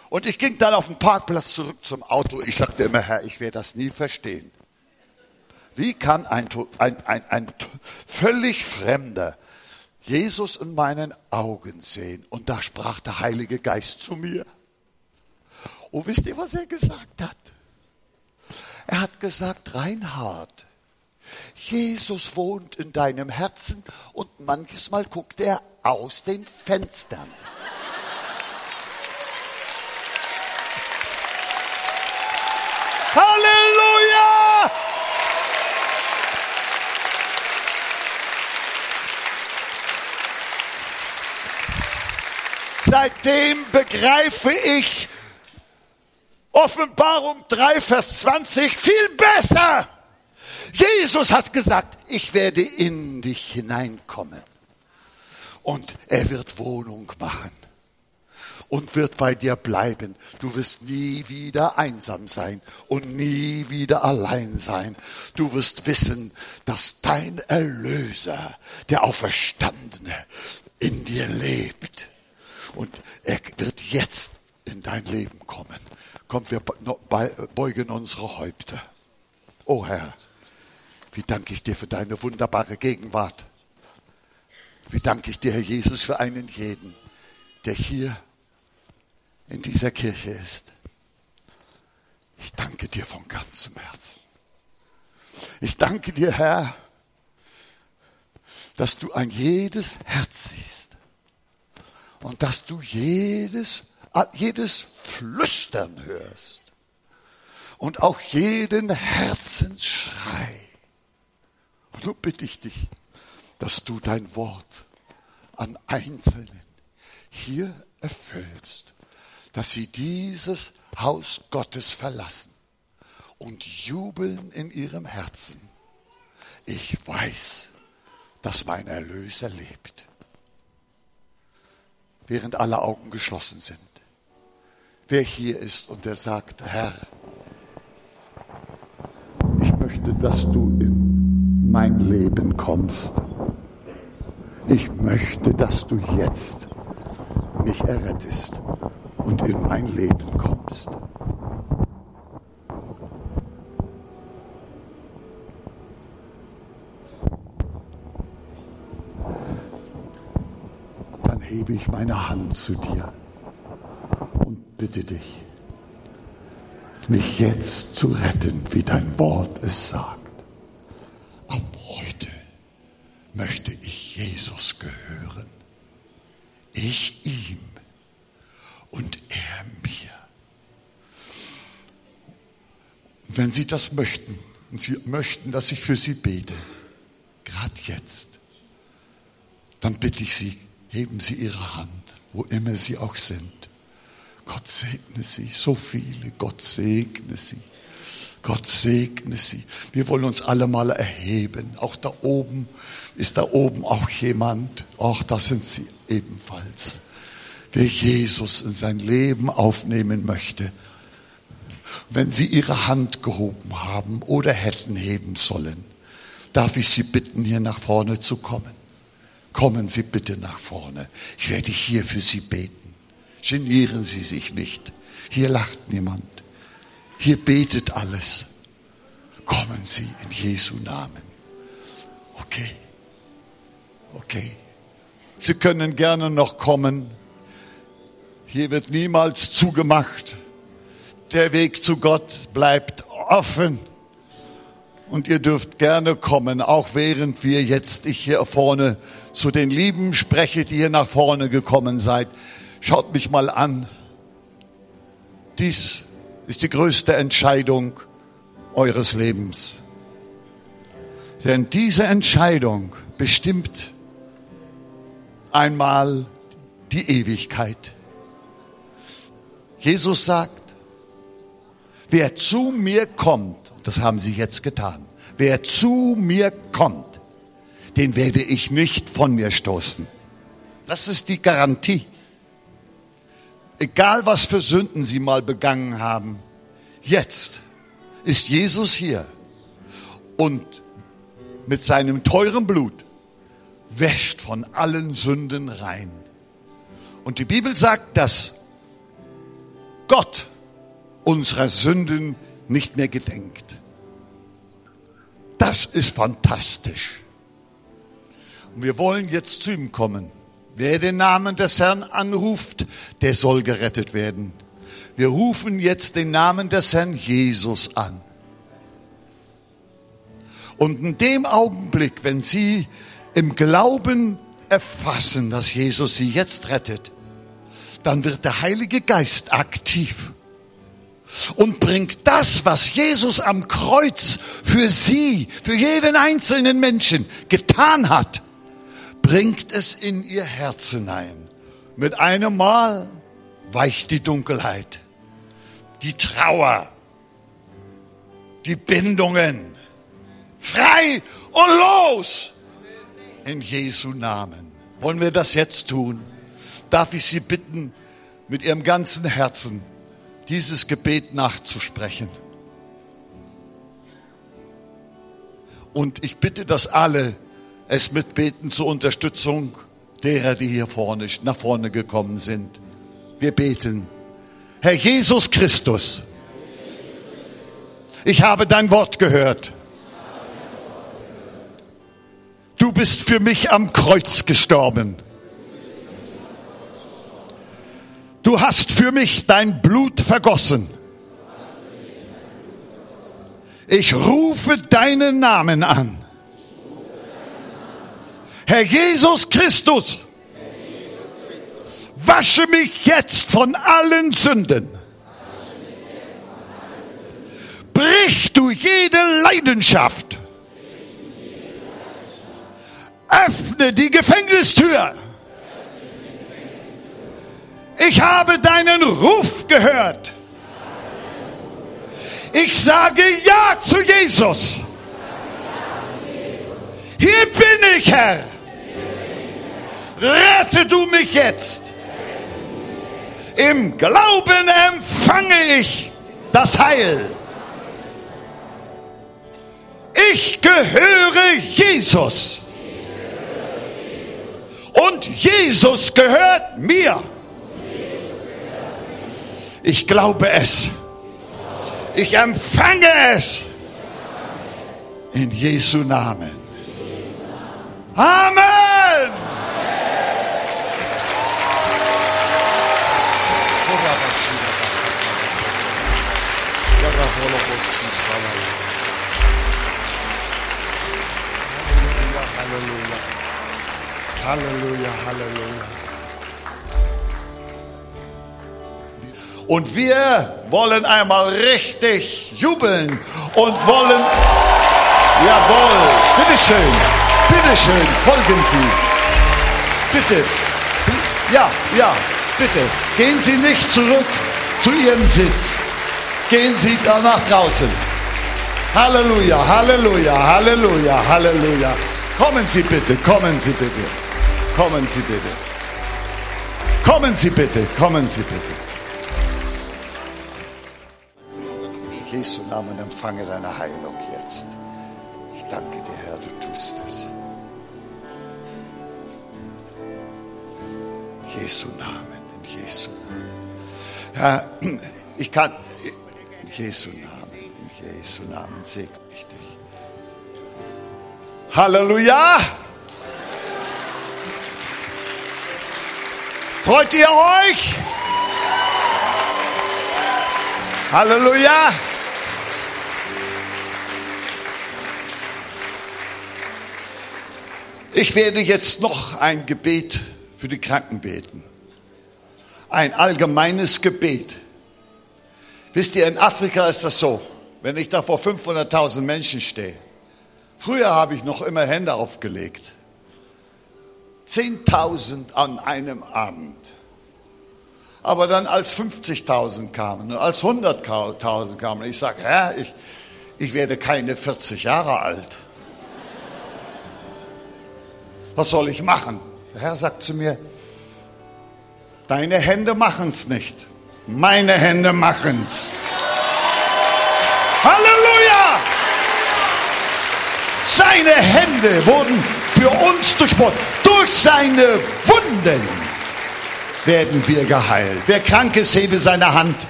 Und ich ging dann auf den Parkplatz zurück zum Auto. Ich sagte immer, Herr, ich werde das nie verstehen. Wie kann ein, ein, ein, ein völlig Fremder Jesus in meinen Augen sehen? Und da sprach der Heilige Geist zu mir. Oh, wisst ihr, was er gesagt hat? Er hat gesagt, Reinhard, Jesus wohnt in deinem Herzen und manches Mal guckt er aus den Fenstern. Halleluja! Seitdem begreife ich Offenbarung 3, Vers 20 viel besser. Jesus hat gesagt, ich werde in dich hineinkommen und er wird Wohnung machen und wird bei dir bleiben. Du wirst nie wieder einsam sein und nie wieder allein sein. Du wirst wissen, dass dein Erlöser, der Auferstandene, in dir lebt. Und er wird jetzt in dein Leben kommen. Kommt, wir beugen unsere Häupter. Oh Herr, wie danke ich dir für deine wunderbare Gegenwart. Wie danke ich dir, Herr Jesus, für einen jeden, der hier in dieser Kirche ist. Ich danke dir von ganzem Herzen. Ich danke dir, Herr, dass du ein jedes Herz siehst und dass du jedes, jedes Flüstern hörst und auch jeden Herzensschrei. Und so bitte ich dich, dass du dein Wort an Einzelnen hier erfüllst dass sie dieses Haus Gottes verlassen und jubeln in ihrem Herzen. Ich weiß, dass mein Erlöser lebt. Während alle Augen geschlossen sind. Wer hier ist und der sagt, Herr, ich möchte, dass du in mein Leben kommst. Ich möchte, dass du jetzt mich errettest und in mein Leben kommst. Ich meine Hand zu dir und bitte dich, mich jetzt zu retten, wie dein Wort es sagt. Ab heute möchte ich Jesus gehören. Ich ihm und er mir. Wenn Sie das möchten, und Sie möchten, dass ich für Sie bete, gerade jetzt, dann bitte ich Sie, heben Sie Ihre Hand, wo immer Sie auch sind. Gott segne Sie, so viele, Gott segne Sie. Gott segne Sie. Wir wollen uns alle mal erheben. Auch da oben ist da oben auch jemand. Auch das sind Sie ebenfalls. Wer Jesus in sein Leben aufnehmen möchte, wenn Sie Ihre Hand gehoben haben oder hätten heben sollen, darf ich Sie bitten, hier nach vorne zu kommen. Kommen Sie bitte nach vorne. Ich werde hier für Sie beten. Genieren Sie sich nicht. Hier lacht niemand. Hier betet alles. Kommen Sie in Jesu Namen. Okay. Okay. Sie können gerne noch kommen. Hier wird niemals zugemacht. Der Weg zu Gott bleibt offen. Und ihr dürft gerne kommen, auch während wir jetzt, ich hier vorne zu den Lieben spreche, die hier nach vorne gekommen seid. Schaut mich mal an. Dies ist die größte Entscheidung eures Lebens. Denn diese Entscheidung bestimmt einmal die Ewigkeit. Jesus sagt, wer zu mir kommt, das haben sie jetzt getan, wer zu mir kommt, den werde ich nicht von mir stoßen. Das ist die Garantie. Egal was für Sünden sie mal begangen haben, jetzt ist Jesus hier und mit seinem teuren Blut wäscht von allen Sünden rein. Und die Bibel sagt, dass Gott unserer Sünden nicht mehr gedenkt. Das ist fantastisch. Und wir wollen jetzt zu ihm kommen. Wer den Namen des Herrn anruft, der soll gerettet werden. Wir rufen jetzt den Namen des Herrn Jesus an. Und in dem Augenblick, wenn Sie im Glauben erfassen, dass Jesus Sie jetzt rettet, dann wird der Heilige Geist aktiv und bringt das, was Jesus am Kreuz für Sie, für jeden einzelnen Menschen getan hat, bringt es in ihr Herz hinein. Mit einem Mal weicht die Dunkelheit, die Trauer, die Bindungen frei und los in Jesu Namen. Wollen wir das jetzt tun? Darf ich Sie bitten, mit Ihrem ganzen Herzen dieses Gebet nachzusprechen? Und ich bitte, dass alle es mitbeten zur Unterstützung derer, die hier vorne, nach vorne gekommen sind. Wir beten. Herr Jesus Christus, ich habe dein Wort gehört. Du bist für mich am Kreuz gestorben. Du hast für mich dein Blut vergossen. Ich rufe deinen Namen an. Herr Jesus Christus, wasche mich jetzt von allen Sünden. Brich du jede Leidenschaft. Öffne die Gefängnistür. Ich habe deinen Ruf gehört. Ich sage Ja zu Jesus. Hier bin ich, Herr. Rette du mich jetzt. Im Glauben empfange ich das Heil. Ich gehöre Jesus. Und Jesus gehört mir. Ich glaube es. Ich empfange es. In Jesu Namen. Amen. Halleluja. Halleluja, Halleluja. Und wir wollen einmal richtig jubeln und wollen, jawohl, bitteschön, bitteschön, folgen Sie. Bitte, ja, ja, bitte, gehen Sie nicht zurück zu Ihrem Sitz. Gehen Sie da nach draußen. Halleluja, Halleluja, Halleluja, Halleluja. Kommen Sie bitte, kommen Sie bitte, kommen Sie bitte. Kommen Sie bitte, kommen Sie bitte. Jesu Namen empfange deine Heilung jetzt. Ich danke dir, Herr, du tust es. Jesu Namen, in Jesu Namen. Herr, ich kann, in Jesu Namen, in Jesu Namen segne ich dich. Halleluja! Freut ihr euch? Halleluja! Ich werde jetzt noch ein Gebet für die Kranken beten. Ein allgemeines Gebet. Wisst ihr, in Afrika ist das so, wenn ich da vor 500.000 Menschen stehe, Früher habe ich noch immer Hände aufgelegt. 10.000 an einem Abend. Aber dann als 50.000 kamen und als 100.000 kamen, ich sage, Herr, ich, ich werde keine 40 Jahre alt. Was soll ich machen? Der Herr sagt zu mir, deine Hände machen's nicht. Meine Hände machen's. Halleluja! Seine Hände wurden für uns durchbohrt. Durch seine Wunden werden wir geheilt. Wer krank ist, hebe seine Hand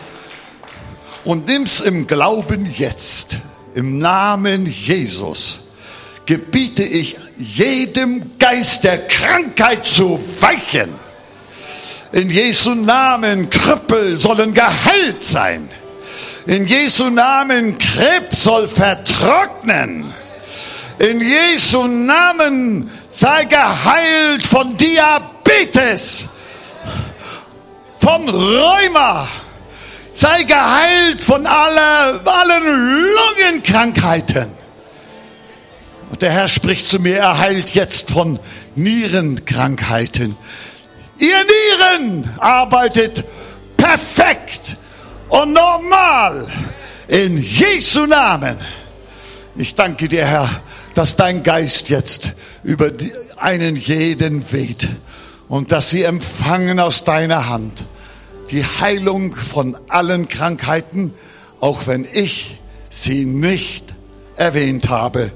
und nimm's im Glauben jetzt. Im Namen Jesus gebiete ich jedem Geist der Krankheit zu weichen. In Jesu Namen Krüppel sollen geheilt sein. In Jesu Namen Krebs soll vertrocknen. In Jesu Namen sei geheilt von Diabetes, vom Rheuma, sei geheilt von aller, allen Lungenkrankheiten. Und der Herr spricht zu mir, er heilt jetzt von Nierenkrankheiten. Ihr Nieren arbeitet perfekt und normal in Jesu Namen. Ich danke dir, Herr, dass dein Geist jetzt über einen jeden weht und dass sie empfangen aus deiner Hand die Heilung von allen Krankheiten, auch wenn ich sie nicht erwähnt habe.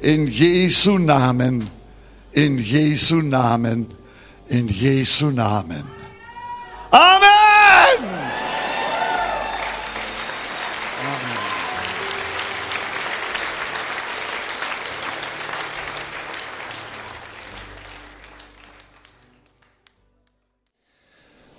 In Jesu Namen, in Jesu Namen, in Jesu Namen. Amen!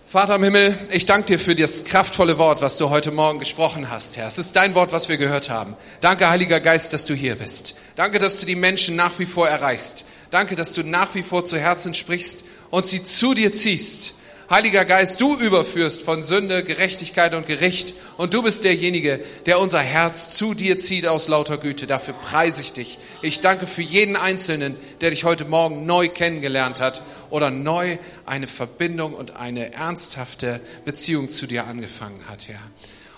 Vater im Himmel, ich danke dir für das kraftvolle Wort, was du heute Morgen gesprochen hast, Herr. Es ist dein Wort, was wir gehört haben. Danke, Heiliger Geist, dass du hier bist. Danke, dass du die Menschen nach wie vor erreichst. Danke, dass du nach wie vor zu Herzen sprichst und sie zu dir ziehst. Heiliger Geist, du überführst von Sünde, Gerechtigkeit und Gericht und du bist derjenige, der unser Herz zu dir zieht aus lauter Güte. Dafür preise ich dich. Ich danke für jeden Einzelnen, der dich heute Morgen neu kennengelernt hat oder neu eine Verbindung und eine ernsthafte Beziehung zu dir angefangen hat, Herr.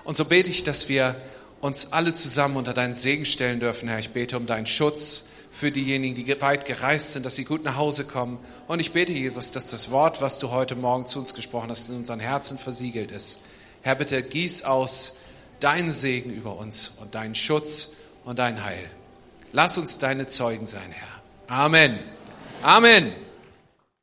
Und so bete ich, dass wir uns alle zusammen unter deinen Segen stellen dürfen, Herr. Ich bete um deinen Schutz für diejenigen, die weit gereist sind, dass sie gut nach Hause kommen. Und ich bete, Jesus, dass das Wort, was du heute Morgen zu uns gesprochen hast, in unseren Herzen versiegelt ist. Herr, bitte gieß aus deinen Segen über uns und deinen Schutz und dein Heil. Lass uns deine Zeugen sein, Herr. Amen. Amen.